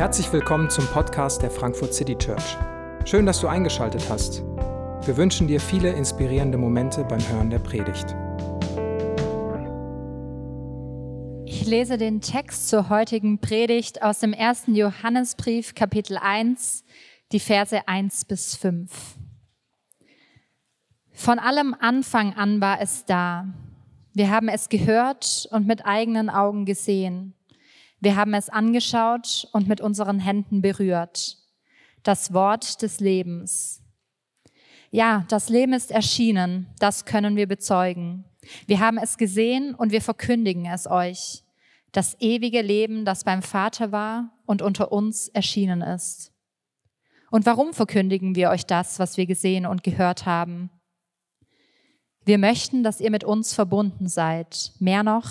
Herzlich willkommen zum Podcast der Frankfurt City Church. Schön, dass du eingeschaltet hast. Wir wünschen dir viele inspirierende Momente beim Hören der Predigt. Ich lese den Text zur heutigen Predigt aus dem ersten Johannesbrief, Kapitel 1, die Verse 1 bis 5. Von allem Anfang an war es da. Wir haben es gehört und mit eigenen Augen gesehen. Wir haben es angeschaut und mit unseren Händen berührt. Das Wort des Lebens. Ja, das Leben ist erschienen, das können wir bezeugen. Wir haben es gesehen und wir verkündigen es euch. Das ewige Leben, das beim Vater war und unter uns erschienen ist. Und warum verkündigen wir euch das, was wir gesehen und gehört haben? Wir möchten, dass ihr mit uns verbunden seid. Mehr noch,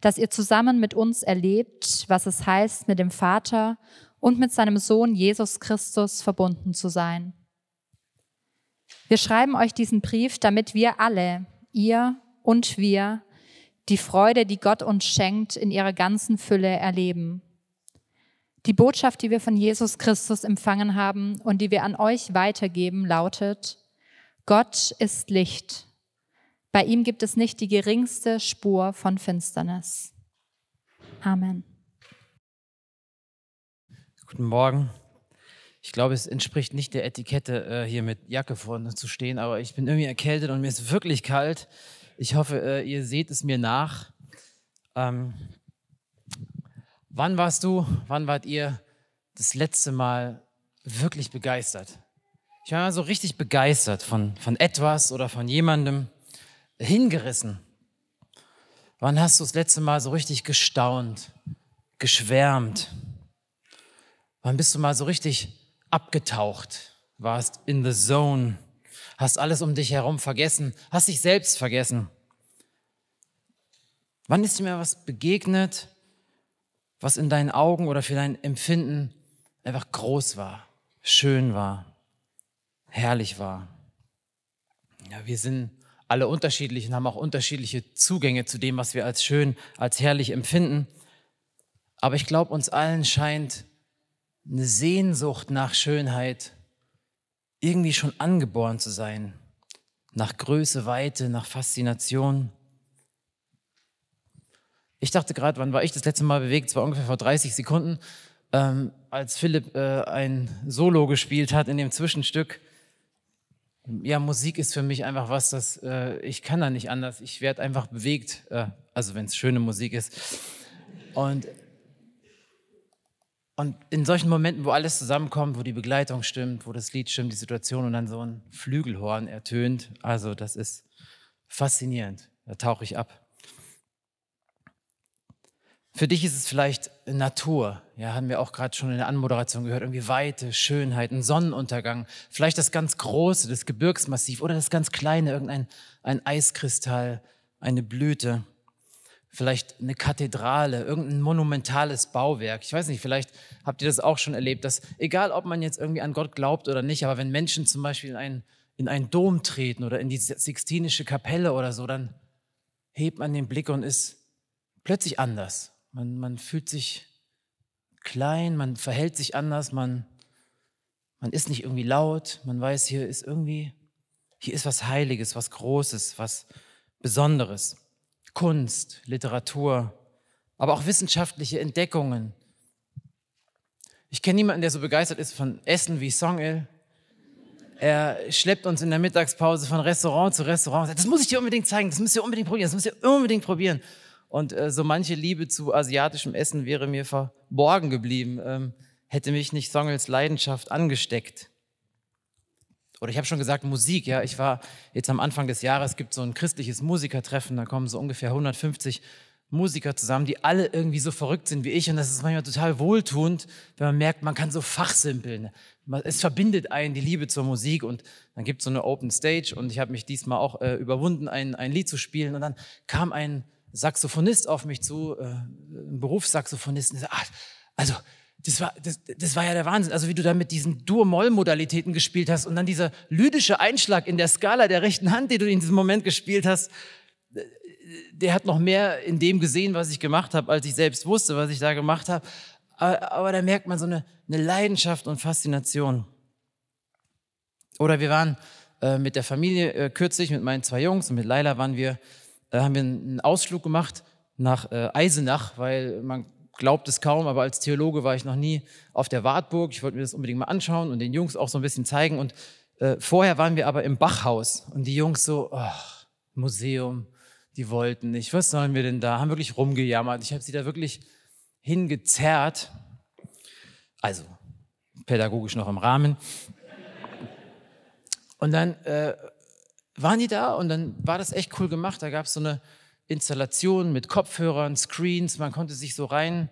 dass ihr zusammen mit uns erlebt, was es heißt, mit dem Vater und mit seinem Sohn Jesus Christus verbunden zu sein. Wir schreiben euch diesen Brief, damit wir alle, ihr und wir, die Freude, die Gott uns schenkt, in ihrer ganzen Fülle erleben. Die Botschaft, die wir von Jesus Christus empfangen haben und die wir an euch weitergeben, lautet, Gott ist Licht bei ihm gibt es nicht die geringste Spur von Finsternis. Amen. Guten Morgen. Ich glaube, es entspricht nicht der Etikette, äh, hier mit Jacke vorne zu stehen, aber ich bin irgendwie erkältet und mir ist wirklich kalt. Ich hoffe, äh, ihr seht es mir nach. Ähm, wann warst du, wann wart ihr das letzte Mal wirklich begeistert? Ich war mal so richtig begeistert von, von etwas oder von jemandem hingerissen? Wann hast du das letzte Mal so richtig gestaunt, geschwärmt? Wann bist du mal so richtig abgetaucht? Warst in the zone? Hast alles um dich herum vergessen? Hast dich selbst vergessen? Wann ist dir mal was begegnet, was in deinen Augen oder für dein Empfinden einfach groß war, schön war, herrlich war? Ja, wir sind alle unterschiedlich und haben auch unterschiedliche Zugänge zu dem, was wir als schön, als herrlich empfinden. Aber ich glaube, uns allen scheint eine Sehnsucht nach Schönheit irgendwie schon angeboren zu sein. Nach Größe, Weite, nach Faszination. Ich dachte gerade, wann war ich das letzte Mal bewegt? Es war ungefähr vor 30 Sekunden, ähm, als Philipp äh, ein Solo gespielt hat in dem Zwischenstück ja, Musik ist für mich einfach was, das äh, ich kann da nicht anders. Ich werde einfach bewegt, äh, also wenn es schöne Musik ist. Und, und in solchen Momenten, wo alles zusammenkommt, wo die Begleitung stimmt, wo das Lied stimmt, die Situation und dann so ein Flügelhorn ertönt, also das ist faszinierend. Da tauche ich ab. Für dich ist es vielleicht Natur, ja, haben wir auch gerade schon in der Anmoderation gehört, irgendwie Weite, Schönheit, ein Sonnenuntergang, vielleicht das ganz Große, das Gebirgsmassiv oder das ganz Kleine, irgendein ein Eiskristall, eine Blüte, vielleicht eine Kathedrale, irgendein monumentales Bauwerk. Ich weiß nicht, vielleicht habt ihr das auch schon erlebt, dass egal, ob man jetzt irgendwie an Gott glaubt oder nicht, aber wenn Menschen zum Beispiel in einen, in einen Dom treten oder in die Sixtinische Kapelle oder so, dann hebt man den Blick und ist plötzlich anders man, man fühlt sich klein, man verhält sich anders, man, man ist nicht irgendwie laut, man weiß, hier ist irgendwie, hier ist was Heiliges, was Großes, was Besonderes. Kunst, Literatur, aber auch wissenschaftliche Entdeckungen. Ich kenne niemanden, der so begeistert ist von Essen wie Songil. Er schleppt uns in der Mittagspause von Restaurant zu Restaurant. Das muss ich dir unbedingt zeigen, das müsst ihr unbedingt probieren, das müsst ihr unbedingt probieren. Und äh, so manche Liebe zu asiatischem Essen wäre mir verborgen geblieben, ähm, hätte mich nicht Songels Leidenschaft angesteckt. Oder ich habe schon gesagt, Musik, ja. Ich war jetzt am Anfang des Jahres, gibt so ein christliches Musikertreffen, da kommen so ungefähr 150 Musiker zusammen, die alle irgendwie so verrückt sind wie ich. Und das ist manchmal total wohltuend, wenn man merkt, man kann so fachsimpeln. Es verbindet einen die Liebe zur Musik und dann gibt es so eine Open Stage und ich habe mich diesmal auch äh, überwunden, ein, ein Lied zu spielen. Und dann kam ein Saxophonist auf mich zu, äh, ein Berufssaxophonist, und sagt, also das war, das, das war ja der Wahnsinn. Also wie du da mit diesen Dur-Moll-Modalitäten gespielt hast und dann dieser lydische Einschlag in der Skala der rechten Hand, den du in diesem Moment gespielt hast, der hat noch mehr in dem gesehen, was ich gemacht habe, als ich selbst wusste, was ich da gemacht habe. aber, aber da merkt man so eine, eine Leidenschaft und Faszination. Oder wir waren äh, mit der Familie äh, kürzlich, mit meinen zwei Jungs und mit Laila waren wir, äh, haben wir einen Ausflug gemacht nach äh, Eisenach, weil man glaubt es kaum, aber als Theologe war ich noch nie auf der Wartburg. Ich wollte mir das unbedingt mal anschauen und den Jungs auch so ein bisschen zeigen. Und äh, vorher waren wir aber im Bachhaus und die Jungs so, oh, Museum, die wollten nicht. Was sollen wir denn da? Haben wirklich rumgejammert. Ich habe sie da wirklich hingezerrt. Also pädagogisch noch im Rahmen. Und dann äh, waren die da und dann war das echt cool gemacht. Da gab es so eine Installation mit Kopfhörern, Screens. Man konnte sich so rein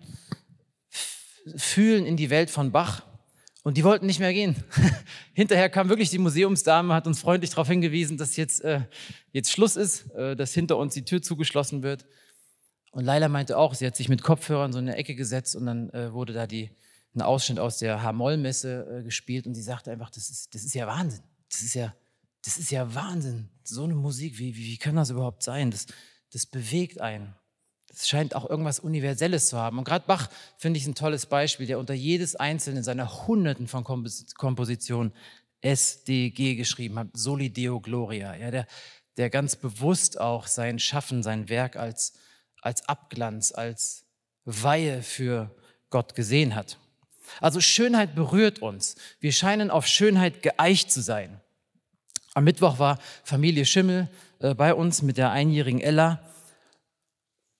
fühlen in die Welt von Bach. Und die wollten nicht mehr gehen. Hinterher kam wirklich die Museumsdame, hat uns freundlich darauf hingewiesen, dass jetzt, äh, jetzt Schluss ist, äh, dass hinter uns die Tür zugeschlossen wird. Und Leila meinte auch, sie hat sich mit Kopfhörern so in eine Ecke gesetzt und dann äh, wurde da die, ein Ausschnitt aus der H-Moll-Messe äh, gespielt und sie sagte einfach, das ist, das ist ja Wahnsinn. Das ist ja, das ist ja Wahnsinn. So eine Musik, wie, wie, wie kann das überhaupt sein? Das, das bewegt einen. Es scheint auch irgendwas Universelles zu haben. Und gerade Bach finde ich ein tolles Beispiel, der unter jedes einzelne seiner Hunderten von Kompositionen SDG geschrieben hat, Soli Deo Gloria. Ja, der, der ganz bewusst auch sein Schaffen, sein Werk als, als Abglanz, als Weihe für Gott gesehen hat. Also Schönheit berührt uns. Wir scheinen auf Schönheit geeicht zu sein. Am Mittwoch war Familie Schimmel äh, bei uns mit der einjährigen Ella.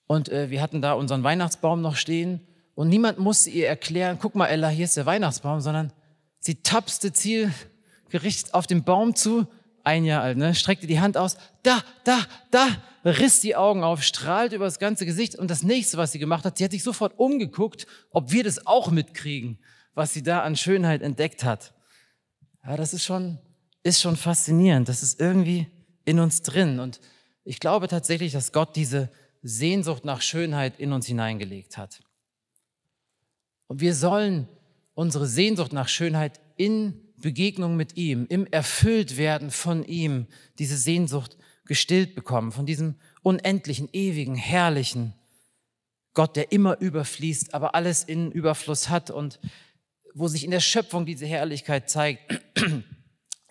Und äh, wir hatten da unseren Weihnachtsbaum noch stehen. Und niemand musste ihr erklären, guck mal, Ella, hier ist der Weihnachtsbaum, sondern sie tapste zielgerichtet auf den Baum zu, ein Jahr alt, ne? streckte die Hand aus, da, da, da, riss die Augen auf, strahlt über das ganze Gesicht. Und das nächste, was sie gemacht hat, sie hat sich sofort umgeguckt, ob wir das auch mitkriegen, was sie da an Schönheit entdeckt hat. Ja, das ist schon, ist schon faszinierend. Das ist irgendwie in uns drin. Und ich glaube tatsächlich, dass Gott diese Sehnsucht nach Schönheit in uns hineingelegt hat. Und wir sollen unsere Sehnsucht nach Schönheit in Begegnung mit ihm, im Erfülltwerden von ihm, diese Sehnsucht gestillt bekommen, von diesem unendlichen, ewigen, herrlichen Gott, der immer überfließt, aber alles in Überfluss hat und wo sich in der Schöpfung diese Herrlichkeit zeigt.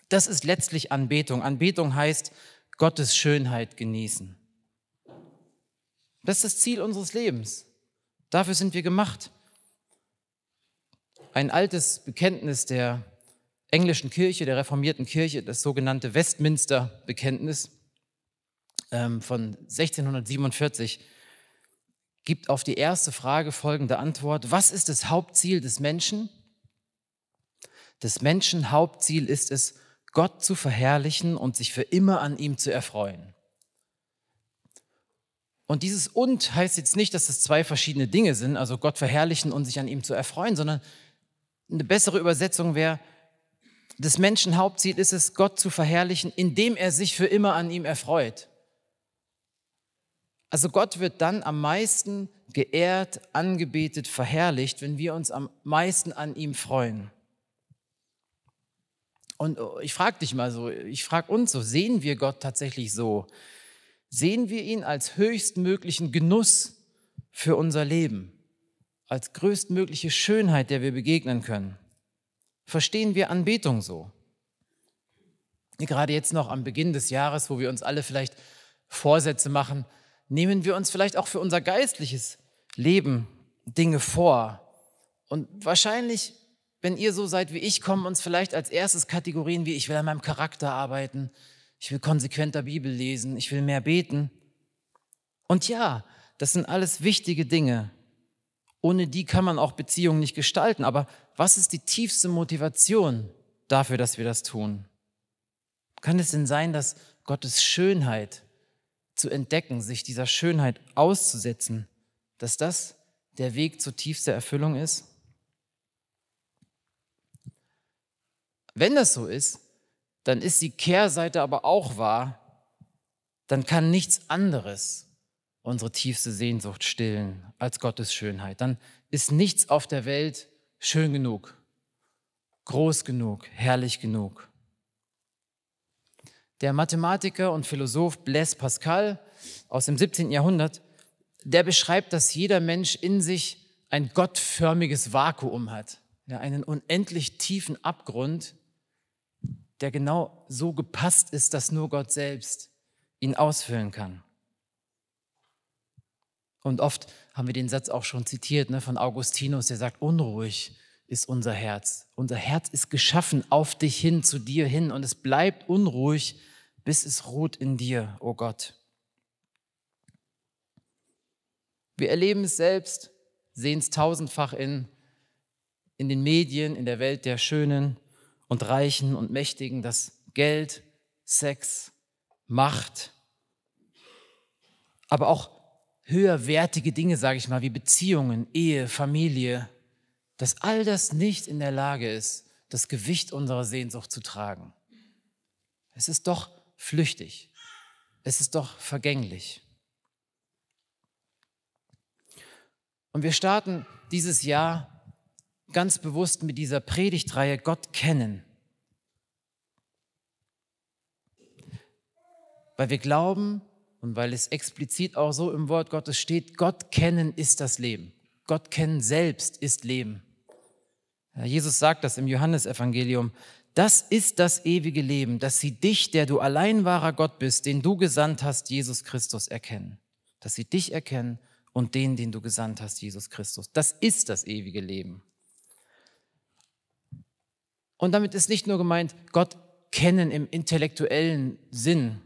Das ist letztlich Anbetung. Anbetung heißt Gottes Schönheit genießen. Das ist das Ziel unseres Lebens. Dafür sind wir gemacht. Ein altes Bekenntnis der englischen Kirche, der reformierten Kirche, das sogenannte Westminster-Bekenntnis ähm, von 1647, gibt auf die erste Frage folgende Antwort. Was ist das Hauptziel des Menschen? Des Menschen Hauptziel ist es, Gott zu verherrlichen und sich für immer an ihm zu erfreuen. Und dieses und heißt jetzt nicht, dass das zwei verschiedene Dinge sind, also Gott verherrlichen und sich an ihm zu erfreuen, sondern eine bessere Übersetzung wäre, des Menschen Hauptziel ist es, Gott zu verherrlichen, indem er sich für immer an ihm erfreut. Also Gott wird dann am meisten geehrt, angebetet, verherrlicht, wenn wir uns am meisten an ihm freuen. Und oh, ich frage dich mal so, ich frage uns so, sehen wir Gott tatsächlich so? Sehen wir ihn als höchstmöglichen Genuss für unser Leben, als größtmögliche Schönheit, der wir begegnen können? Verstehen wir Anbetung so? Gerade jetzt noch am Beginn des Jahres, wo wir uns alle vielleicht Vorsätze machen, nehmen wir uns vielleicht auch für unser geistliches Leben Dinge vor. Und wahrscheinlich wenn ihr so seid wie ich, kommen uns vielleicht als erstes Kategorien wie ich will an meinem Charakter arbeiten, ich will konsequenter Bibel lesen, ich will mehr beten. Und ja, das sind alles wichtige Dinge. Ohne die kann man auch Beziehungen nicht gestalten. Aber was ist die tiefste Motivation dafür, dass wir das tun? Kann es denn sein, dass Gottes Schönheit zu entdecken, sich dieser Schönheit auszusetzen, dass das der Weg zur tiefsten Erfüllung ist? Wenn das so ist, dann ist die Kehrseite aber auch wahr, dann kann nichts anderes unsere tiefste Sehnsucht stillen als Gottes Schönheit. Dann ist nichts auf der Welt schön genug, groß genug, herrlich genug. Der Mathematiker und Philosoph Blaise Pascal aus dem 17. Jahrhundert, der beschreibt, dass jeder Mensch in sich ein gottförmiges Vakuum hat, ja, einen unendlich tiefen Abgrund, der genau so gepasst ist, dass nur Gott selbst ihn ausfüllen kann. Und oft haben wir den Satz auch schon zitiert ne, von Augustinus, der sagt, unruhig ist unser Herz. Unser Herz ist geschaffen auf dich hin, zu dir hin und es bleibt unruhig, bis es ruht in dir, o oh Gott. Wir erleben es selbst, sehen es tausendfach in, in den Medien, in der Welt der Schönen und Reichen und Mächtigen, dass Geld, Sex, Macht, aber auch höherwertige Dinge, sage ich mal, wie Beziehungen, Ehe, Familie, dass all das nicht in der Lage ist, das Gewicht unserer Sehnsucht zu tragen. Es ist doch flüchtig. Es ist doch vergänglich. Und wir starten dieses Jahr ganz bewusst mit dieser Predigtreihe Gott kennen. Weil wir glauben und weil es explizit auch so im Wort Gottes steht, Gott kennen ist das Leben. Gott kennen selbst ist Leben. Jesus sagt das im Johannesevangelium. Das ist das ewige Leben, dass sie dich, der du allein wahrer Gott bist, den du gesandt hast, Jesus Christus, erkennen. Dass sie dich erkennen und den, den du gesandt hast, Jesus Christus. Das ist das ewige Leben. Und damit ist nicht nur gemeint, Gott kennen im intellektuellen Sinn.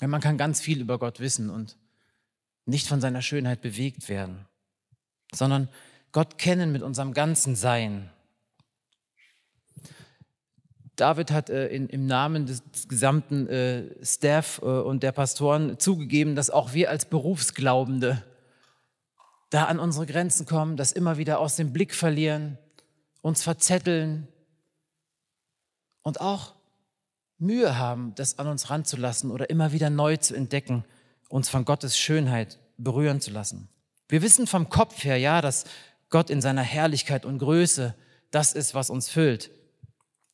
Man kann ganz viel über Gott wissen und nicht von seiner Schönheit bewegt werden, sondern Gott kennen mit unserem ganzen Sein. David hat äh, in, im Namen des, des gesamten äh, Staff äh, und der Pastoren zugegeben, dass auch wir als Berufsglaubende da an unsere Grenzen kommen, das immer wieder aus dem Blick verlieren, uns verzetteln und auch Mühe haben, das an uns ranzulassen oder immer wieder neu zu entdecken, uns von Gottes Schönheit berühren zu lassen. Wir wissen vom Kopf her, ja, dass Gott in seiner Herrlichkeit und Größe das ist, was uns füllt.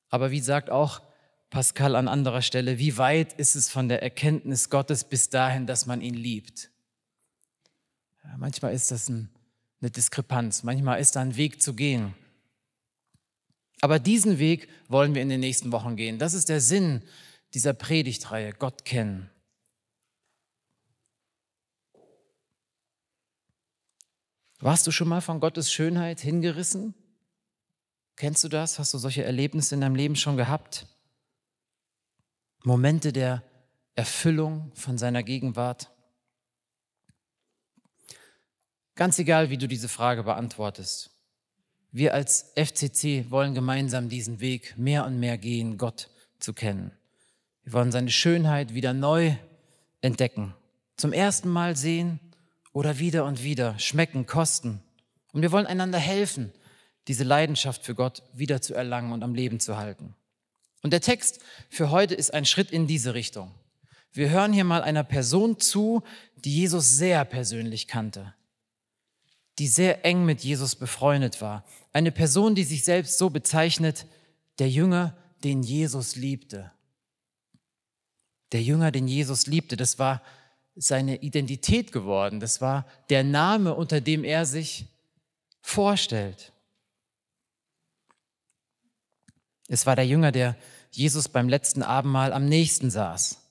Aber wie sagt auch Pascal an anderer Stelle, wie weit ist es von der Erkenntnis Gottes bis dahin, dass man ihn liebt? Manchmal ist das ein, eine Diskrepanz, manchmal ist da ein Weg zu gehen. Aber diesen Weg wollen wir in den nächsten Wochen gehen. Das ist der Sinn dieser Predigtreihe, Gott kennen. Warst du schon mal von Gottes Schönheit hingerissen? Kennst du das? Hast du solche Erlebnisse in deinem Leben schon gehabt? Momente der Erfüllung von seiner Gegenwart? Ganz egal, wie du diese Frage beantwortest. Wir als FCC wollen gemeinsam diesen Weg mehr und mehr gehen, Gott zu kennen. Wir wollen seine Schönheit wieder neu entdecken, zum ersten Mal sehen oder wieder und wieder schmecken, kosten. Und wir wollen einander helfen, diese Leidenschaft für Gott wieder zu erlangen und am Leben zu halten. Und der Text für heute ist ein Schritt in diese Richtung. Wir hören hier mal einer Person zu, die Jesus sehr persönlich kannte die sehr eng mit Jesus befreundet war. Eine Person, die sich selbst so bezeichnet, der Jünger, den Jesus liebte. Der Jünger, den Jesus liebte, das war seine Identität geworden. Das war der Name, unter dem er sich vorstellt. Es war der Jünger, der Jesus beim letzten Abendmahl am nächsten saß.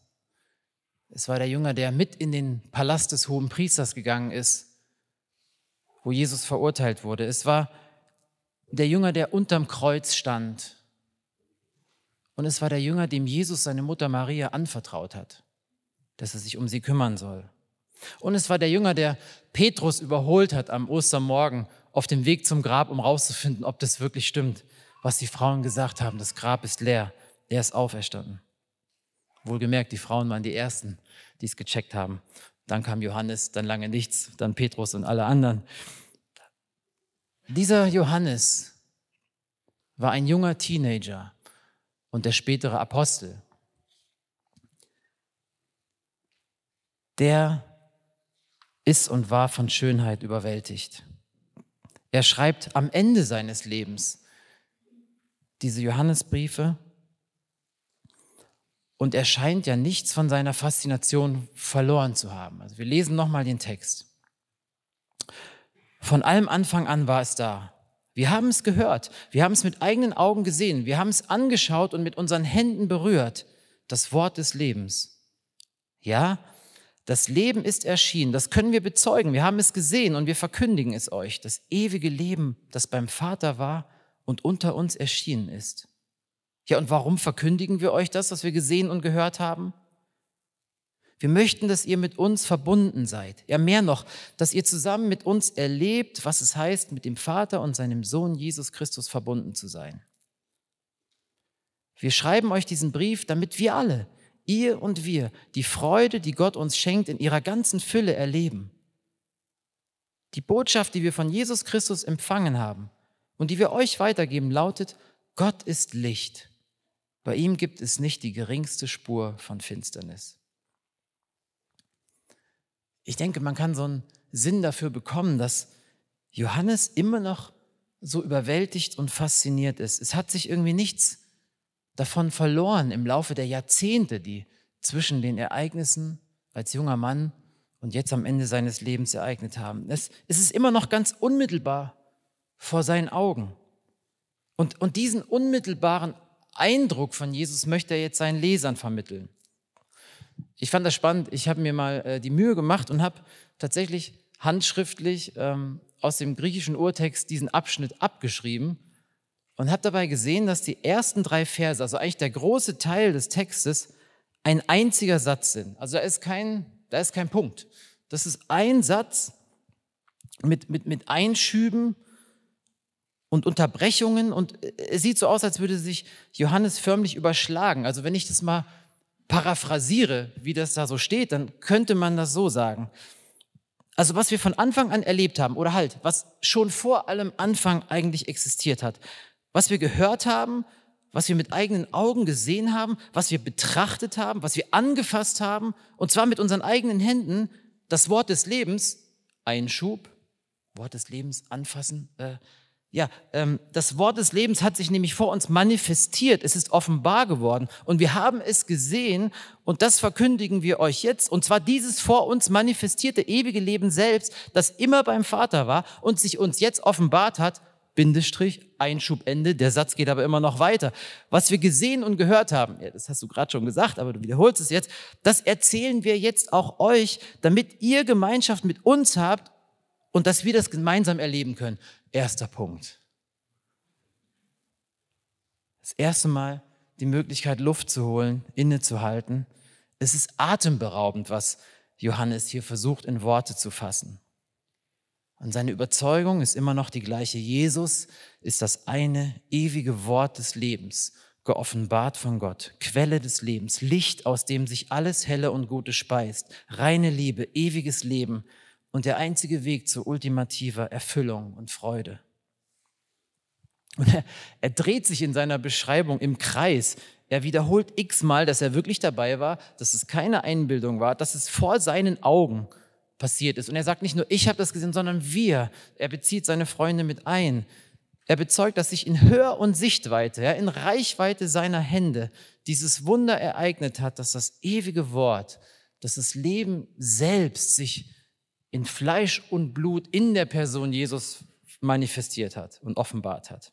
Es war der Jünger, der mit in den Palast des hohen Priesters gegangen ist wo Jesus verurteilt wurde. Es war der Jünger, der unterm Kreuz stand. Und es war der Jünger, dem Jesus seine Mutter Maria anvertraut hat, dass er sich um sie kümmern soll. Und es war der Jünger, der Petrus überholt hat am Ostermorgen auf dem Weg zum Grab, um rauszufinden, ob das wirklich stimmt, was die Frauen gesagt haben. Das Grab ist leer, er ist auferstanden. Wohlgemerkt, die Frauen waren die Ersten, die es gecheckt haben. Dann kam Johannes, dann lange nichts, dann Petrus und alle anderen. Dieser Johannes war ein junger Teenager und der spätere Apostel. Der ist und war von Schönheit überwältigt. Er schreibt am Ende seines Lebens diese Johannesbriefe und er scheint ja nichts von seiner Faszination verloren zu haben. Also wir lesen nochmal den Text. Von allem Anfang an war es da. Wir haben es gehört, wir haben es mit eigenen Augen gesehen, wir haben es angeschaut und mit unseren Händen berührt, das Wort des Lebens. Ja, das Leben ist erschienen, das können wir bezeugen, wir haben es gesehen und wir verkündigen es euch, das ewige Leben, das beim Vater war und unter uns erschienen ist. Ja, und warum verkündigen wir euch das, was wir gesehen und gehört haben? Wir möchten, dass ihr mit uns verbunden seid. Ja, mehr noch, dass ihr zusammen mit uns erlebt, was es heißt, mit dem Vater und seinem Sohn Jesus Christus verbunden zu sein. Wir schreiben euch diesen Brief, damit wir alle, ihr und wir, die Freude, die Gott uns schenkt, in ihrer ganzen Fülle erleben. Die Botschaft, die wir von Jesus Christus empfangen haben und die wir euch weitergeben, lautet, Gott ist Licht. Bei ihm gibt es nicht die geringste Spur von Finsternis. Ich denke, man kann so einen Sinn dafür bekommen, dass Johannes immer noch so überwältigt und fasziniert ist. Es hat sich irgendwie nichts davon verloren im Laufe der Jahrzehnte, die zwischen den Ereignissen als junger Mann und jetzt am Ende seines Lebens ereignet haben. Es, es ist immer noch ganz unmittelbar vor seinen Augen. Und, und diesen unmittelbaren Eindruck von Jesus möchte er jetzt seinen Lesern vermitteln ich fand das spannend. Ich habe mir mal äh, die Mühe gemacht und habe tatsächlich handschriftlich ähm, aus dem griechischen Urtext diesen Abschnitt abgeschrieben und habe dabei gesehen, dass die ersten drei Verse, also eigentlich der große Teil des Textes, ein einziger Satz sind. Also da ist kein, da ist kein Punkt. Das ist ein Satz mit, mit, mit Einschüben und Unterbrechungen und äh, es sieht so aus, als würde sich Johannes förmlich überschlagen. Also wenn ich das mal paraphrasiere, wie das da so steht, dann könnte man das so sagen. Also was wir von Anfang an erlebt haben oder halt, was schon vor allem Anfang eigentlich existiert hat, was wir gehört haben, was wir mit eigenen Augen gesehen haben, was wir betrachtet haben, was wir angefasst haben, und zwar mit unseren eigenen Händen, das Wort des Lebens, Einschub, Wort des Lebens anfassen, äh, ja, ähm, das Wort des Lebens hat sich nämlich vor uns manifestiert. Es ist offenbar geworden und wir haben es gesehen und das verkündigen wir euch jetzt. Und zwar dieses vor uns manifestierte ewige Leben selbst, das immer beim Vater war und sich uns jetzt offenbart hat. Bindestrich, Einschubende. Der Satz geht aber immer noch weiter. Was wir gesehen und gehört haben, ja, das hast du gerade schon gesagt, aber du wiederholst es jetzt, das erzählen wir jetzt auch euch, damit ihr Gemeinschaft mit uns habt und dass wir das gemeinsam erleben können. Erster Punkt. Das erste Mal die Möglichkeit, Luft zu holen, innezuhalten. Es ist atemberaubend, was Johannes hier versucht in Worte zu fassen. Und seine Überzeugung ist immer noch die gleiche. Jesus ist das eine ewige Wort des Lebens, geoffenbart von Gott, Quelle des Lebens, Licht, aus dem sich alles Helle und Gute speist, reine Liebe, ewiges Leben, und der einzige Weg zu ultimativer Erfüllung und Freude. Und er, er dreht sich in seiner Beschreibung im Kreis. Er wiederholt x-mal, dass er wirklich dabei war, dass es keine Einbildung war, dass es vor seinen Augen passiert ist. Und er sagt nicht nur, ich habe das gesehen, sondern wir. Er bezieht seine Freunde mit ein. Er bezeugt, dass sich in Hör- und Sichtweite, ja, in Reichweite seiner Hände dieses Wunder ereignet hat, dass das ewige Wort, dass das Leben selbst sich in Fleisch und Blut in der Person Jesus manifestiert hat und offenbart hat.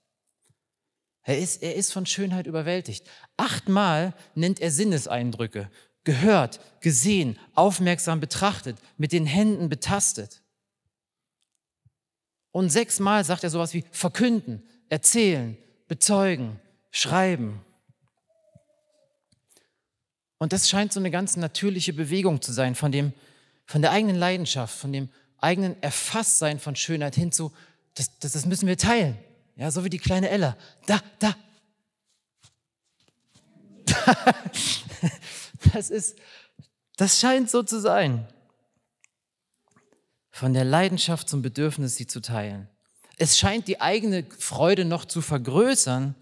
Er ist, er ist von Schönheit überwältigt. Achtmal nennt er Sinneseindrücke. Gehört, gesehen, aufmerksam betrachtet, mit den Händen betastet. Und sechsmal sagt er sowas wie verkünden, erzählen, bezeugen, schreiben. Und das scheint so eine ganz natürliche Bewegung zu sein von dem von der eigenen Leidenschaft, von dem eigenen Erfasstsein von Schönheit hin zu, das, das, das müssen wir teilen. Ja, so wie die kleine Ella. Da, da. Das ist, das scheint so zu sein. Von der Leidenschaft zum Bedürfnis, sie zu teilen. Es scheint die eigene Freude noch zu vergrößern,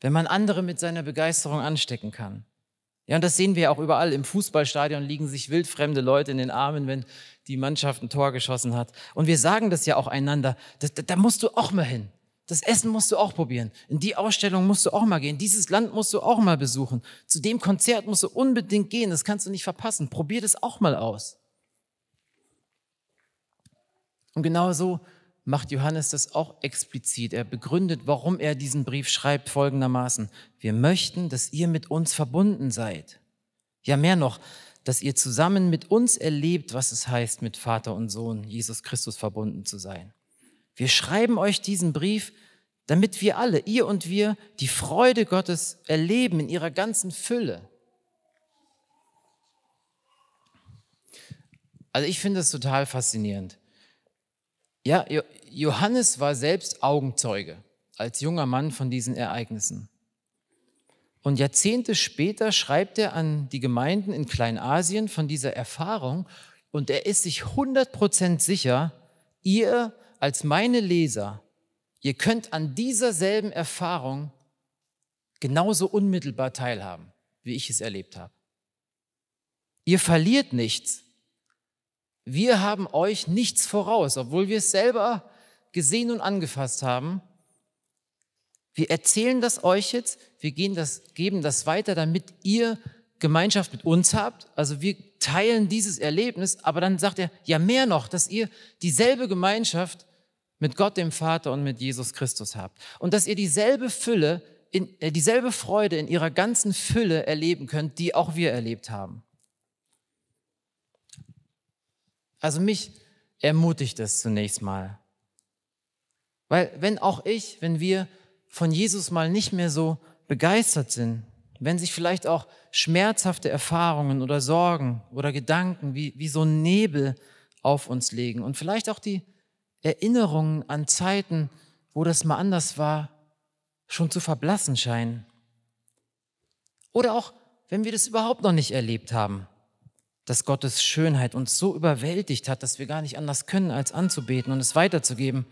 wenn man andere mit seiner Begeisterung anstecken kann. Ja, und das sehen wir auch überall. Im Fußballstadion liegen sich wildfremde Leute in den Armen, wenn die Mannschaft ein Tor geschossen hat. Und wir sagen das ja auch einander. Da, da musst du auch mal hin. Das Essen musst du auch probieren. In die Ausstellung musst du auch mal gehen. Dieses Land musst du auch mal besuchen. Zu dem Konzert musst du unbedingt gehen. Das kannst du nicht verpassen. Probier das auch mal aus. Und genau so macht Johannes das auch explizit. Er begründet, warum er diesen Brief schreibt, folgendermaßen. Wir möchten, dass ihr mit uns verbunden seid. Ja, mehr noch, dass ihr zusammen mit uns erlebt, was es heißt, mit Vater und Sohn, Jesus Christus, verbunden zu sein. Wir schreiben euch diesen Brief, damit wir alle, ihr und wir, die Freude Gottes erleben in ihrer ganzen Fülle. Also ich finde es total faszinierend. Ja, Johannes war selbst Augenzeuge als junger Mann von diesen Ereignissen. Und Jahrzehnte später schreibt er an die Gemeinden in Kleinasien von dieser Erfahrung und er ist sich 100% sicher, ihr als meine Leser, ihr könnt an dieser selben Erfahrung genauso unmittelbar teilhaben, wie ich es erlebt habe. Ihr verliert nichts. Wir haben euch nichts voraus, obwohl wir es selber gesehen und angefasst haben. Wir erzählen das euch jetzt, wir das, geben das weiter, damit ihr Gemeinschaft mit uns habt. Also wir teilen dieses Erlebnis, aber dann sagt er, ja mehr noch, dass ihr dieselbe Gemeinschaft mit Gott dem Vater und mit Jesus Christus habt. Und dass ihr dieselbe Fülle, in, äh, dieselbe Freude in ihrer ganzen Fülle erleben könnt, die auch wir erlebt haben. Also mich ermutigt es zunächst mal. Weil wenn auch ich, wenn wir von Jesus mal nicht mehr so begeistert sind, wenn sich vielleicht auch schmerzhafte Erfahrungen oder Sorgen oder Gedanken wie, wie so ein Nebel auf uns legen und vielleicht auch die Erinnerungen an Zeiten, wo das mal anders war, schon zu verblassen scheinen. Oder auch, wenn wir das überhaupt noch nicht erlebt haben, dass Gottes Schönheit uns so überwältigt hat, dass wir gar nicht anders können, als anzubeten und es weiterzugeben,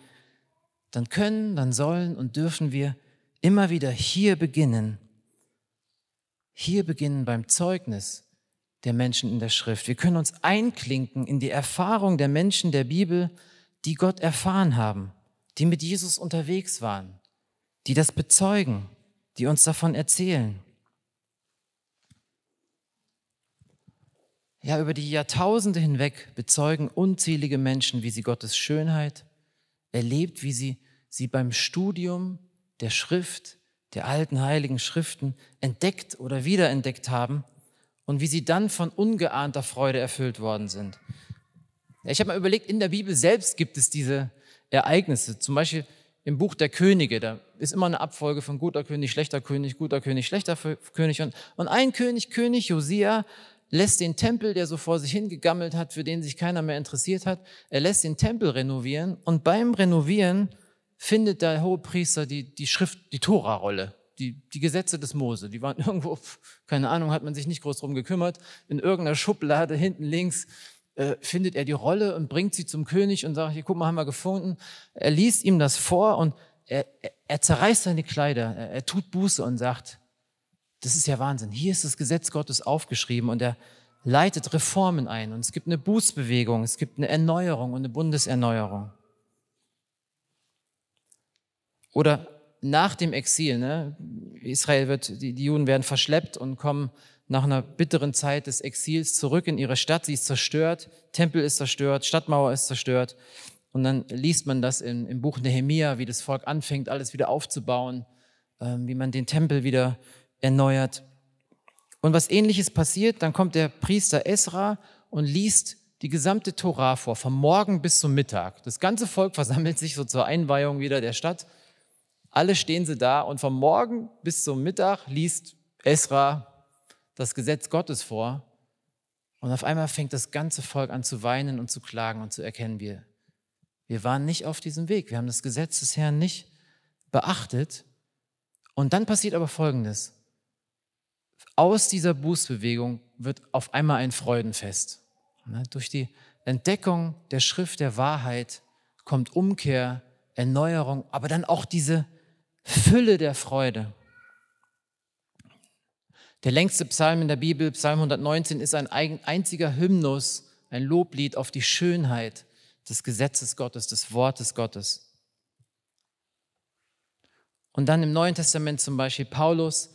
dann können, dann sollen und dürfen wir immer wieder hier beginnen. Hier beginnen beim Zeugnis der Menschen in der Schrift. Wir können uns einklinken in die Erfahrung der Menschen der Bibel, die Gott erfahren haben, die mit Jesus unterwegs waren, die das bezeugen, die uns davon erzählen. Ja, über die Jahrtausende hinweg bezeugen unzählige Menschen, wie sie Gottes Schönheit, erlebt, wie sie sie beim Studium der Schrift, der alten heiligen Schriften entdeckt oder wiederentdeckt haben und wie sie dann von ungeahnter Freude erfüllt worden sind. Ich habe mal überlegt, in der Bibel selbst gibt es diese Ereignisse. Zum Beispiel im Buch der Könige, da ist immer eine Abfolge von guter König, schlechter König, guter König, schlechter König. Und, und ein König, König Josia, lässt den Tempel, der so vor sich hingegammelt hat, für den sich keiner mehr interessiert hat, er lässt den Tempel renovieren und beim Renovieren findet der hohe Priester die, die Schrift, die Tora-Rolle, die, die Gesetze des Mose. Die waren irgendwo, keine Ahnung, hat man sich nicht groß drum gekümmert. In irgendeiner Schublade hinten links äh, findet er die Rolle und bringt sie zum König und sagt, hier, guck mal, haben wir gefunden. Er liest ihm das vor und er, er, er zerreißt seine Kleider, er, er tut Buße und sagt, das ist ja Wahnsinn. Hier ist das Gesetz Gottes aufgeschrieben und er leitet Reformen ein. Und es gibt eine Bußbewegung, es gibt eine Erneuerung und eine Bundeserneuerung. Oder nach dem Exil, ne? Israel wird, die, die Juden werden verschleppt und kommen nach einer bitteren Zeit des Exils zurück in ihre Stadt. Sie ist zerstört, Tempel ist zerstört, Stadtmauer ist zerstört. Und dann liest man das im, im Buch Nehemia, wie das Volk anfängt, alles wieder aufzubauen, ähm, wie man den Tempel wieder erneuert. Und was ähnliches passiert, dann kommt der Priester Esra und liest die gesamte Torah vor, vom Morgen bis zum Mittag. Das ganze Volk versammelt sich so zur Einweihung wieder der Stadt. Alle stehen sie da und vom Morgen bis zum Mittag liest Esra das Gesetz Gottes vor. Und auf einmal fängt das ganze Volk an zu weinen und zu klagen und zu erkennen, wir, wir waren nicht auf diesem Weg. Wir haben das Gesetz des Herrn nicht beachtet. Und dann passiert aber Folgendes aus dieser Bußbewegung wird auf einmal ein Freudenfest. Ne, durch die Entdeckung der Schrift der Wahrheit kommt Umkehr, Erneuerung, aber dann auch diese Fülle der Freude. Der längste Psalm in der Bibel, Psalm 119, ist ein einziger Hymnus, ein Loblied auf die Schönheit des Gesetzes Gottes, des Wortes Gottes. Und dann im Neuen Testament zum Beispiel Paulus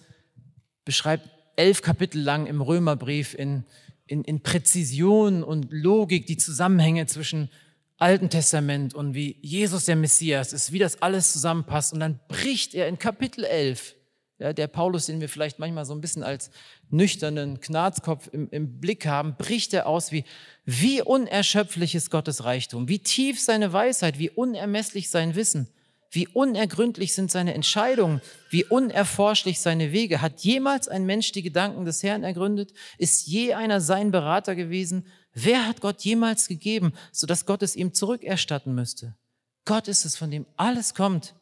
beschreibt elf Kapitel lang im Römerbrief in, in, in Präzision und Logik die Zusammenhänge zwischen Alten Testament und wie Jesus der Messias ist, wie das alles zusammenpasst. Und dann bricht er in Kapitel 11, ja, der Paulus, den wir vielleicht manchmal so ein bisschen als nüchternen Knarzkopf im, im Blick haben, bricht er aus, wie, wie unerschöpflich ist Gottes Reichtum, wie tief seine Weisheit, wie unermesslich sein Wissen, wie unergründlich sind seine Entscheidungen, wie unerforschlich seine Wege. Hat jemals ein Mensch die Gedanken des Herrn ergründet? Ist je einer sein Berater gewesen? Wer hat Gott jemals gegeben, sodass Gott es ihm zurückerstatten müsste? Gott ist es, von dem alles kommt,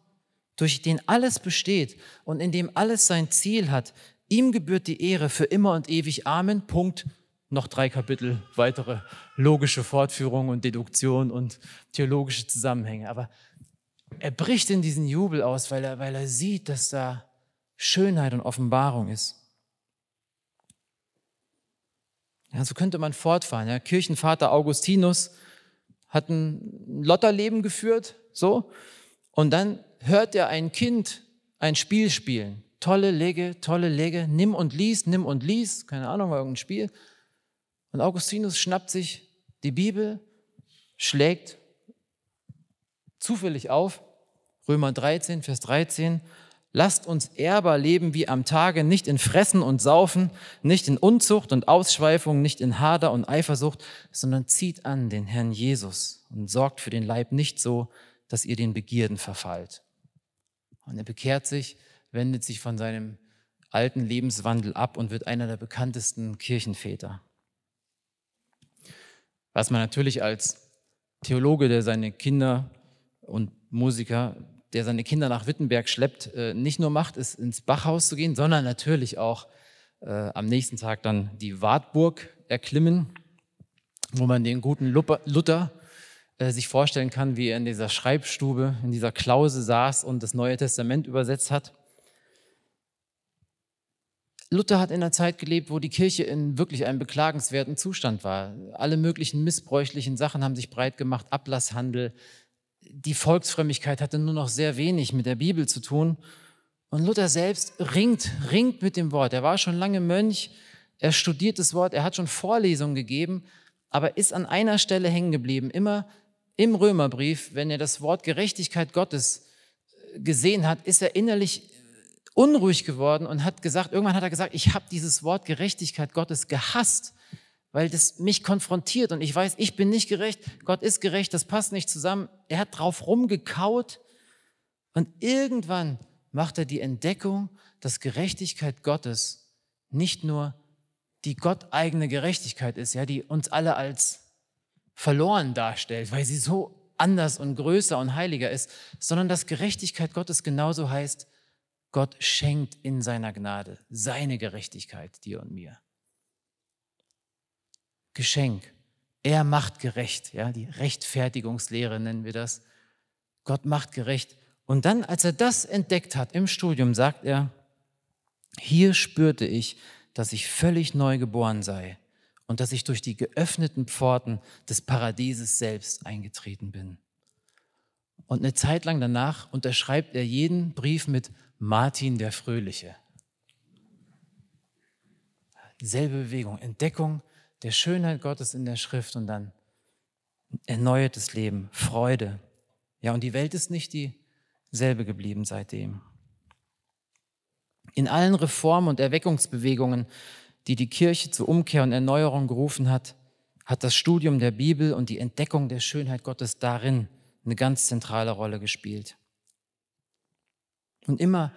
durch den alles besteht und in dem alles sein Ziel hat. Ihm gebührt die Ehre für immer und ewig. Amen. Punkt. Noch drei Kapitel weitere logische Fortführung und Deduktion und theologische Zusammenhänge. Aber er bricht in diesen Jubel aus, weil er, weil er sieht, dass da Schönheit und Offenbarung ist. Ja, so könnte man fortfahren. Ja. Kirchenvater Augustinus hat ein Lotterleben geführt, so, und dann hört er ein Kind ein Spiel spielen. Tolle Lege, tolle Lege, nimm und lies, nimm und lies, keine Ahnung, war irgendein Spiel. Und Augustinus schnappt sich die Bibel, schlägt zufällig auf, Römer 13, Vers 13, Lasst uns ehrbar leben wie am Tage, nicht in Fressen und Saufen, nicht in Unzucht und Ausschweifung, nicht in Hader und Eifersucht, sondern zieht an den Herrn Jesus und sorgt für den Leib nicht so, dass ihr den Begierden verfallt. Und er bekehrt sich, wendet sich von seinem alten Lebenswandel ab und wird einer der bekanntesten Kirchenväter. Was man natürlich als Theologe, der seine Kinder und Musiker der seine Kinder nach Wittenberg schleppt, äh, nicht nur macht, ist ins Bachhaus zu gehen, sondern natürlich auch äh, am nächsten Tag dann die Wartburg erklimmen, wo man den guten Luther äh, sich vorstellen kann, wie er in dieser Schreibstube, in dieser Klause saß und das Neue Testament übersetzt hat. Luther hat in einer Zeit gelebt, wo die Kirche in wirklich einem beklagenswerten Zustand war. Alle möglichen missbräuchlichen Sachen haben sich breit gemacht, Ablasshandel, die Volksfrömmigkeit hatte nur noch sehr wenig mit der Bibel zu tun. Und Luther selbst ringt, ringt mit dem Wort. Er war schon lange Mönch, er studiert das Wort, er hat schon Vorlesungen gegeben, aber ist an einer Stelle hängen geblieben. Immer im Römerbrief, wenn er das Wort Gerechtigkeit Gottes äh, gesehen hat, ist er innerlich äh, unruhig geworden und hat gesagt, irgendwann hat er gesagt, ich habe dieses Wort Gerechtigkeit Gottes gehasst weil das mich konfrontiert und ich weiß, ich bin nicht gerecht, Gott ist gerecht, das passt nicht zusammen. Er hat drauf rumgekaut und irgendwann macht er die Entdeckung, dass Gerechtigkeit Gottes nicht nur die gotteigene Gerechtigkeit ist, ja, die uns alle als verloren darstellt, weil sie so anders und größer und heiliger ist, sondern dass Gerechtigkeit Gottes genauso heißt, Gott schenkt in seiner Gnade seine Gerechtigkeit dir und mir. Geschenk. Er macht gerecht, ja, die Rechtfertigungslehre nennen wir das. Gott macht gerecht. Und dann, als er das entdeckt hat im Studium, sagt er, hier spürte ich, dass ich völlig neu geboren sei und dass ich durch die geöffneten Pforten des Paradieses selbst eingetreten bin. Und eine Zeit lang danach unterschreibt er jeden Brief mit Martin der Fröhliche. Selbe Bewegung, Entdeckung der Schönheit Gottes in der Schrift und dann erneuertes Leben, Freude. Ja, und die Welt ist nicht dieselbe geblieben seitdem. In allen Reformen und Erweckungsbewegungen, die die Kirche zur Umkehr und Erneuerung gerufen hat, hat das Studium der Bibel und die Entdeckung der Schönheit Gottes darin eine ganz zentrale Rolle gespielt. Und immer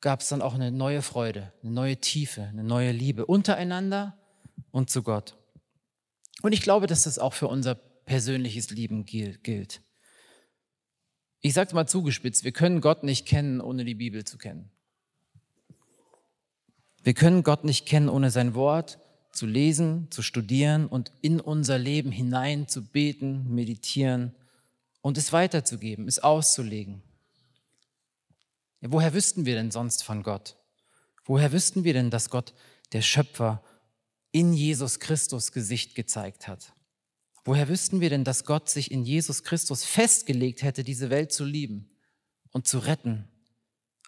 gab es dann auch eine neue Freude, eine neue Tiefe, eine neue Liebe untereinander und zu Gott. Und ich glaube, dass das auch für unser persönliches Leben gilt. Ich sage es mal zugespitzt, wir können Gott nicht kennen, ohne die Bibel zu kennen. Wir können Gott nicht kennen, ohne sein Wort zu lesen, zu studieren und in unser Leben hinein zu beten, meditieren und es weiterzugeben, es auszulegen. Ja, woher wüssten wir denn sonst von Gott? Woher wüssten wir denn, dass Gott der Schöpfer in Jesus Christus Gesicht gezeigt hat. Woher wüssten wir denn, dass Gott sich in Jesus Christus festgelegt hätte, diese Welt zu lieben und zu retten,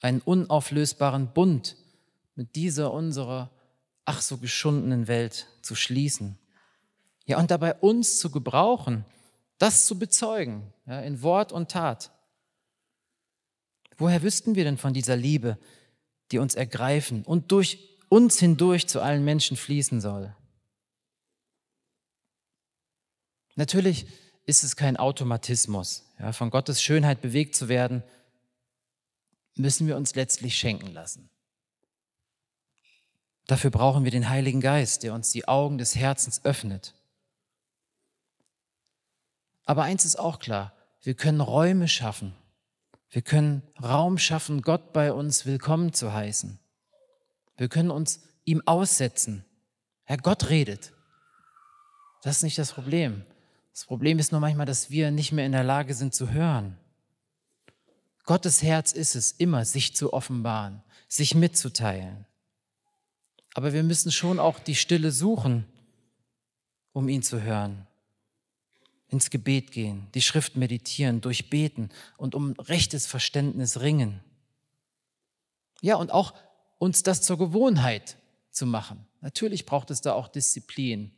einen unauflösbaren Bund mit dieser unserer ach so geschundenen Welt zu schließen? Ja, und dabei uns zu gebrauchen, das zu bezeugen, ja, in Wort und Tat. Woher wüssten wir denn von dieser Liebe, die uns ergreifen und durch uns hindurch zu allen Menschen fließen soll? Natürlich ist es kein Automatismus. Ja, von Gottes Schönheit bewegt zu werden, müssen wir uns letztlich schenken lassen. Dafür brauchen wir den Heiligen Geist, der uns die Augen des Herzens öffnet. Aber eins ist auch klar, wir können Räume schaffen. Wir können Raum schaffen, Gott bei uns willkommen zu heißen. Wir können uns ihm aussetzen. Herr Gott redet. Das ist nicht das Problem. Das Problem ist nur manchmal, dass wir nicht mehr in der Lage sind zu hören. Gottes Herz ist es immer, sich zu offenbaren, sich mitzuteilen. Aber wir müssen schon auch die Stille suchen, um ihn zu hören. Ins Gebet gehen, die Schrift meditieren, durchbeten und um rechtes Verständnis ringen. Ja, und auch uns das zur Gewohnheit zu machen. Natürlich braucht es da auch Disziplin.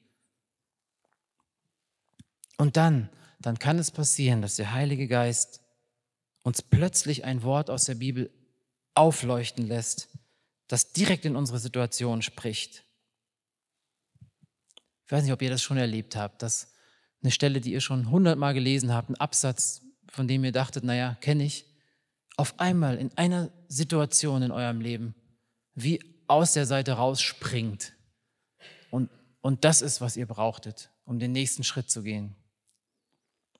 Und dann, dann kann es passieren, dass der Heilige Geist uns plötzlich ein Wort aus der Bibel aufleuchten lässt, das direkt in unsere Situation spricht. Ich weiß nicht, ob ihr das schon erlebt habt, dass eine Stelle, die ihr schon hundertmal gelesen habt, ein Absatz, von dem ihr dachtet, naja, kenne ich, auf einmal in einer Situation in eurem Leben wie aus der Seite rausspringt. Und, und das ist, was ihr brauchtet, um den nächsten Schritt zu gehen.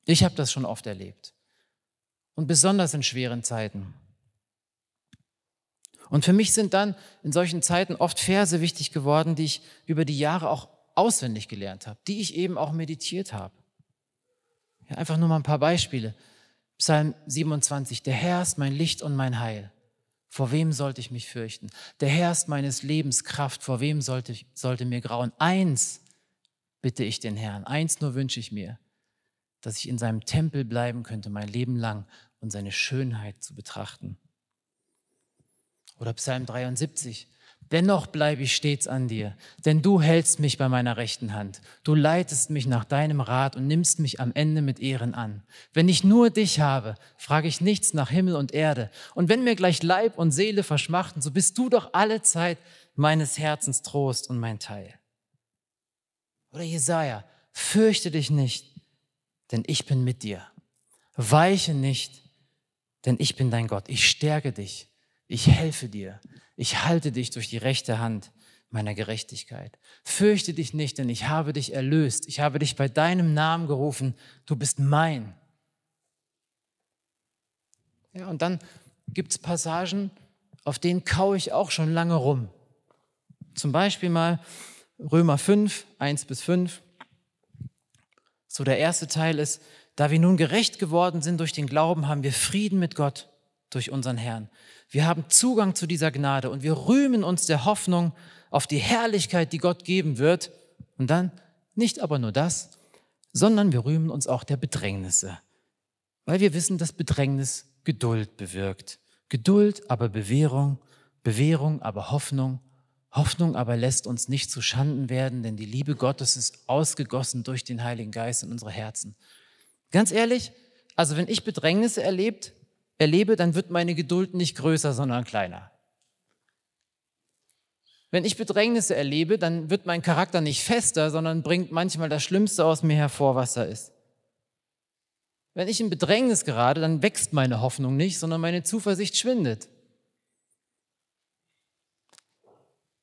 Ich habe das schon oft erlebt. Und besonders in schweren Zeiten. Und für mich sind dann in solchen Zeiten oft Verse wichtig geworden, die ich über die Jahre auch auswendig gelernt habe, die ich eben auch meditiert habe. Ja, einfach nur mal ein paar Beispiele. Psalm 27, der Herr ist mein Licht und mein Heil. Vor wem sollte ich mich fürchten? Der Herr ist meines Lebens Kraft. Vor wem sollte, ich, sollte mir grauen? Eins bitte ich den Herrn, eins nur wünsche ich mir, dass ich in seinem Tempel bleiben könnte, mein Leben lang und seine Schönheit zu betrachten. Oder Psalm 73. Dennoch bleibe ich stets an dir, denn du hältst mich bei meiner rechten Hand. Du leitest mich nach deinem Rat und nimmst mich am Ende mit Ehren an. Wenn ich nur dich habe, frage ich nichts nach Himmel und Erde. Und wenn mir gleich Leib und Seele verschmachten, so bist du doch alle Zeit meines Herzens Trost und mein Teil. Oder Jesaja, fürchte dich nicht, denn ich bin mit dir. Weiche nicht, denn ich bin dein Gott. Ich stärke dich. Ich helfe dir. Ich halte dich durch die rechte Hand meiner Gerechtigkeit. Fürchte dich nicht, denn ich habe dich erlöst. Ich habe dich bei deinem Namen gerufen. Du bist mein. Ja, und dann gibt es Passagen, auf denen kaue ich auch schon lange rum. Zum Beispiel mal Römer 5, 1 bis 5. So der erste Teil ist, da wir nun gerecht geworden sind durch den Glauben, haben wir Frieden mit Gott durch unseren Herrn. Wir haben Zugang zu dieser Gnade und wir rühmen uns der Hoffnung auf die Herrlichkeit, die Gott geben wird. Und dann nicht aber nur das, sondern wir rühmen uns auch der Bedrängnisse, weil wir wissen, dass Bedrängnis Geduld bewirkt. Geduld, aber Bewährung, Bewährung, aber Hoffnung, Hoffnung aber lässt uns nicht zu Schanden werden, denn die Liebe Gottes ist ausgegossen durch den Heiligen Geist in unsere Herzen. Ganz ehrlich, also wenn ich Bedrängnisse erlebt, erlebe, dann wird meine Geduld nicht größer, sondern kleiner. Wenn ich Bedrängnisse erlebe, dann wird mein Charakter nicht fester, sondern bringt manchmal das Schlimmste aus mir hervor, was da ist. Wenn ich in Bedrängnis gerate, dann wächst meine Hoffnung nicht, sondern meine Zuversicht schwindet.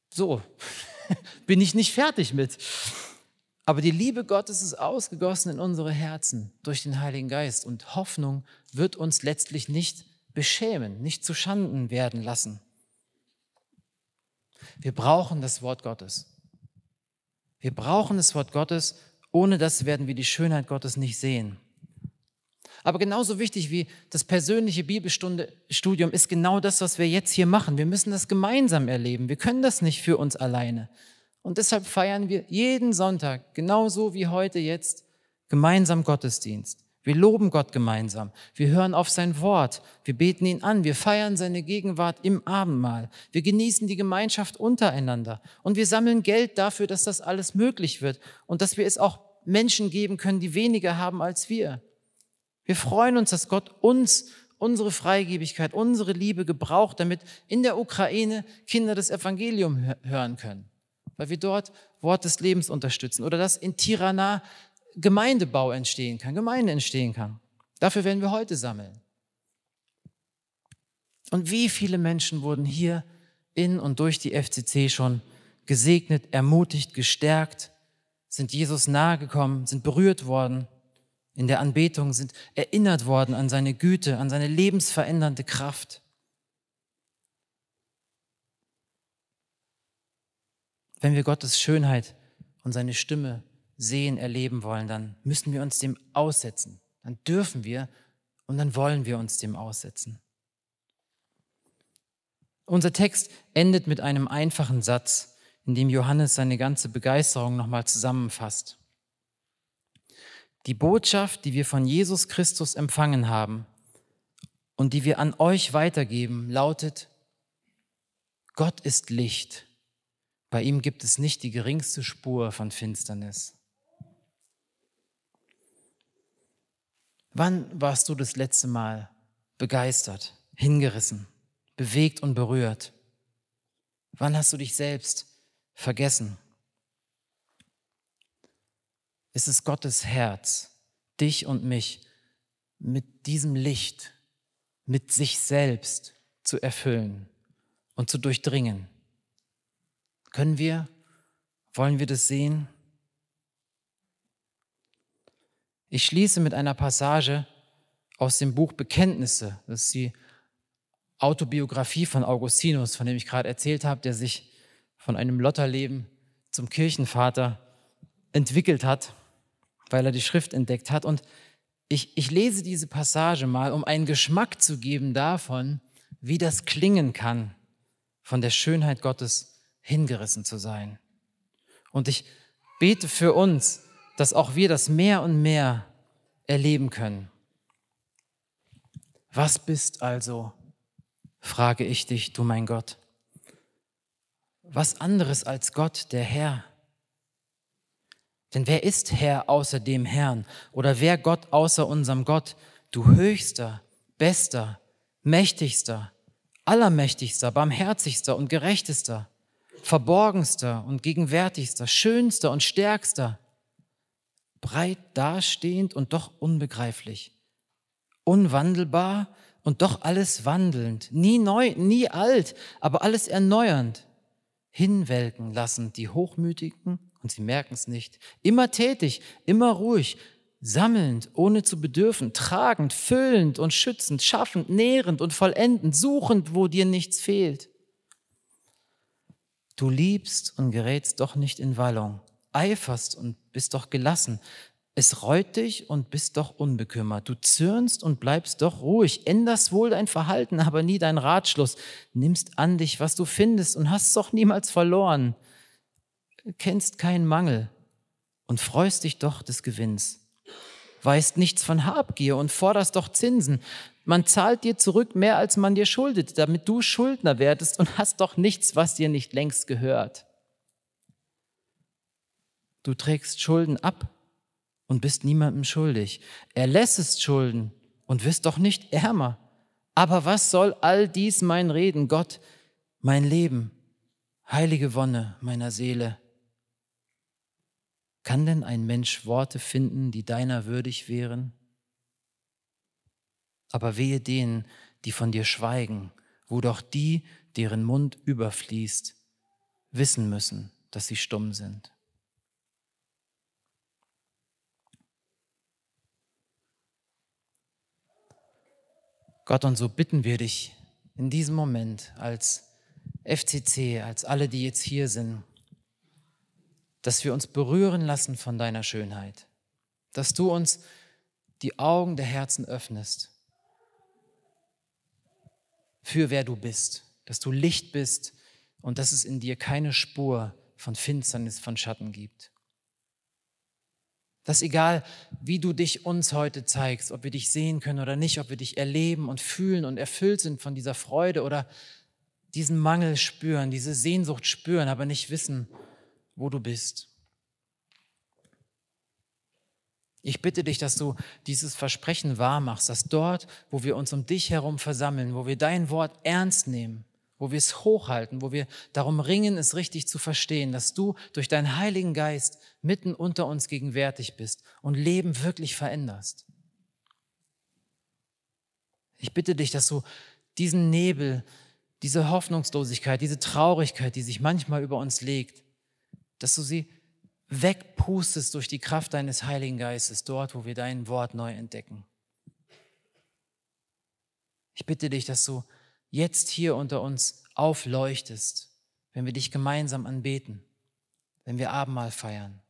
So, bin ich nicht fertig mit. Aber die Liebe Gottes ist ausgegossen in unsere Herzen durch den Heiligen Geist und Hoffnung wird uns letztlich nicht beschämen, nicht zu Schanden werden lassen. Wir brauchen das Wort Gottes. Wir brauchen das Wort Gottes, ohne das werden wir die Schönheit Gottes nicht sehen. Aber genauso wichtig wie das persönliche Bibelstudium ist genau das, was wir jetzt hier machen. Wir müssen das gemeinsam erleben. Wir können das nicht für uns alleine. Und deshalb feiern wir jeden Sonntag, genauso wie heute jetzt, gemeinsam Gottesdienst. Wir loben Gott gemeinsam. Wir hören auf sein Wort. Wir beten ihn an. Wir feiern seine Gegenwart im Abendmahl. Wir genießen die Gemeinschaft untereinander. Und wir sammeln Geld dafür, dass das alles möglich wird und dass wir es auch Menschen geben können, die weniger haben als wir. Wir freuen uns, dass Gott uns, unsere Freigebigkeit, unsere Liebe gebraucht, damit in der Ukraine Kinder das Evangelium hören können, weil wir dort Wort des Lebens unterstützen oder dass in Tirana Gemeindebau entstehen kann, Gemeinde entstehen kann. Dafür werden wir heute sammeln. Und wie viele Menschen wurden hier in und durch die FCC schon gesegnet, ermutigt, gestärkt, sind Jesus nahegekommen, sind berührt worden in der Anbetung, sind erinnert worden an seine Güte, an seine lebensverändernde Kraft. Wenn wir Gottes Schönheit und seine Stimme sehen, erleben wollen, dann müssen wir uns dem aussetzen. Dann dürfen wir und dann wollen wir uns dem aussetzen. Unser Text endet mit einem einfachen Satz, in dem Johannes seine ganze Begeisterung nochmal zusammenfasst. Die Botschaft, die wir von Jesus Christus empfangen haben und die wir an euch weitergeben, lautet, Gott ist Licht. Bei ihm gibt es nicht die geringste Spur von Finsternis. Wann warst du das letzte Mal begeistert, hingerissen, bewegt und berührt? Wann hast du dich selbst vergessen? Es ist Gottes Herz, dich und mich mit diesem Licht, mit sich selbst zu erfüllen und zu durchdringen. Können wir, wollen wir das sehen? Ich schließe mit einer Passage aus dem Buch Bekenntnisse. Das ist die Autobiografie von Augustinus, von dem ich gerade erzählt habe, der sich von einem Lotterleben zum Kirchenvater entwickelt hat, weil er die Schrift entdeckt hat. Und ich, ich lese diese Passage mal, um einen Geschmack zu geben davon, wie das klingen kann, von der Schönheit Gottes hingerissen zu sein. Und ich bete für uns, dass auch wir das mehr und mehr erleben können. Was bist also, frage ich dich, du mein Gott? Was anderes als Gott, der Herr? Denn wer ist Herr außer dem Herrn? Oder wer Gott außer unserem Gott? Du höchster, bester, mächtigster, allermächtigster, barmherzigster und gerechtester, verborgenster und gegenwärtigster, schönster und stärkster breit dastehend und doch unbegreiflich, unwandelbar und doch alles wandelnd, nie neu, nie alt, aber alles erneuernd, hinwelken lassend die Hochmütigen, und sie merken es nicht, immer tätig, immer ruhig, sammelnd, ohne zu bedürfen, tragend, füllend und schützend, schaffend, nährend und vollendend, suchend, wo dir nichts fehlt. Du liebst und gerätst doch nicht in Wallung, eiferst und bist doch gelassen. Es reut dich und bist doch unbekümmert. Du zürnst und bleibst doch ruhig, änderst wohl dein Verhalten, aber nie dein Ratschluss. Nimmst an dich, was du findest und hast doch niemals verloren. Kennst keinen Mangel und freust dich doch des Gewinns. Weißt nichts von Habgier und forderst doch Zinsen. Man zahlt dir zurück mehr, als man dir schuldet, damit du Schuldner werdest und hast doch nichts, was dir nicht längst gehört. Du trägst Schulden ab und bist niemandem schuldig. Erlässest Schulden und wirst doch nicht ärmer. Aber was soll all dies mein Reden, Gott, mein Leben, heilige Wonne meiner Seele? Kann denn ein Mensch Worte finden, die deiner würdig wären? Aber wehe denen, die von dir schweigen, wo doch die, deren Mund überfließt, wissen müssen, dass sie stumm sind. Gott, und so bitten wir dich in diesem Moment als FCC, als alle, die jetzt hier sind, dass wir uns berühren lassen von deiner Schönheit, dass du uns die Augen der Herzen öffnest für wer du bist, dass du Licht bist und dass es in dir keine Spur von Finsternis, von Schatten gibt. Dass egal, wie du dich uns heute zeigst, ob wir dich sehen können oder nicht, ob wir dich erleben und fühlen und erfüllt sind von dieser Freude oder diesen Mangel spüren, diese Sehnsucht spüren, aber nicht wissen, wo du bist. Ich bitte dich, dass du dieses Versprechen wahrmachst, dass dort, wo wir uns um dich herum versammeln, wo wir dein Wort ernst nehmen, wo wir es hochhalten, wo wir darum ringen, es richtig zu verstehen, dass du durch deinen Heiligen Geist mitten unter uns gegenwärtig bist und Leben wirklich veränderst. Ich bitte dich, dass du diesen Nebel, diese Hoffnungslosigkeit, diese Traurigkeit, die sich manchmal über uns legt, dass du sie wegpustest durch die Kraft deines Heiligen Geistes, dort, wo wir dein Wort neu entdecken. Ich bitte dich, dass du jetzt hier unter uns aufleuchtest, wenn wir dich gemeinsam anbeten, wenn wir Abendmahl feiern,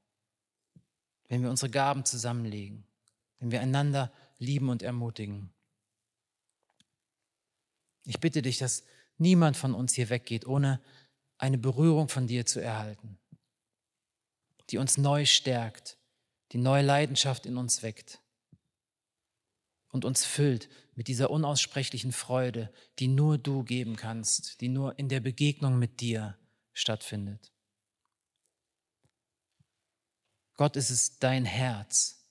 wenn wir unsere Gaben zusammenlegen, wenn wir einander lieben und ermutigen. Ich bitte dich, dass niemand von uns hier weggeht, ohne eine Berührung von dir zu erhalten die uns neu stärkt, die neue Leidenschaft in uns weckt und uns füllt mit dieser unaussprechlichen Freude, die nur du geben kannst, die nur in der Begegnung mit dir stattfindet. Gott ist es dein Herz,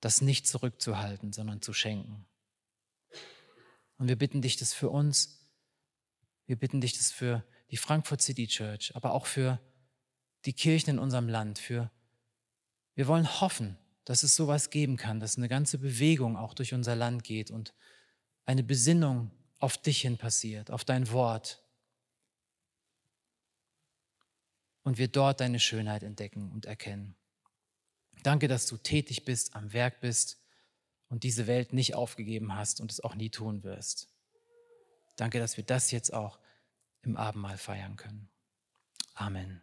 das nicht zurückzuhalten, sondern zu schenken. Und wir bitten dich das für uns, wir bitten dich das für die Frankfurt City Church, aber auch für die Kirchen in unserem Land, für wir wollen hoffen, dass es sowas geben kann, dass eine ganze Bewegung auch durch unser Land geht und eine Besinnung auf dich hin passiert, auf dein Wort. Und wir dort deine Schönheit entdecken und erkennen. Danke, dass du tätig bist, am Werk bist und diese Welt nicht aufgegeben hast und es auch nie tun wirst. Danke, dass wir das jetzt auch im Abendmahl feiern können. Amen.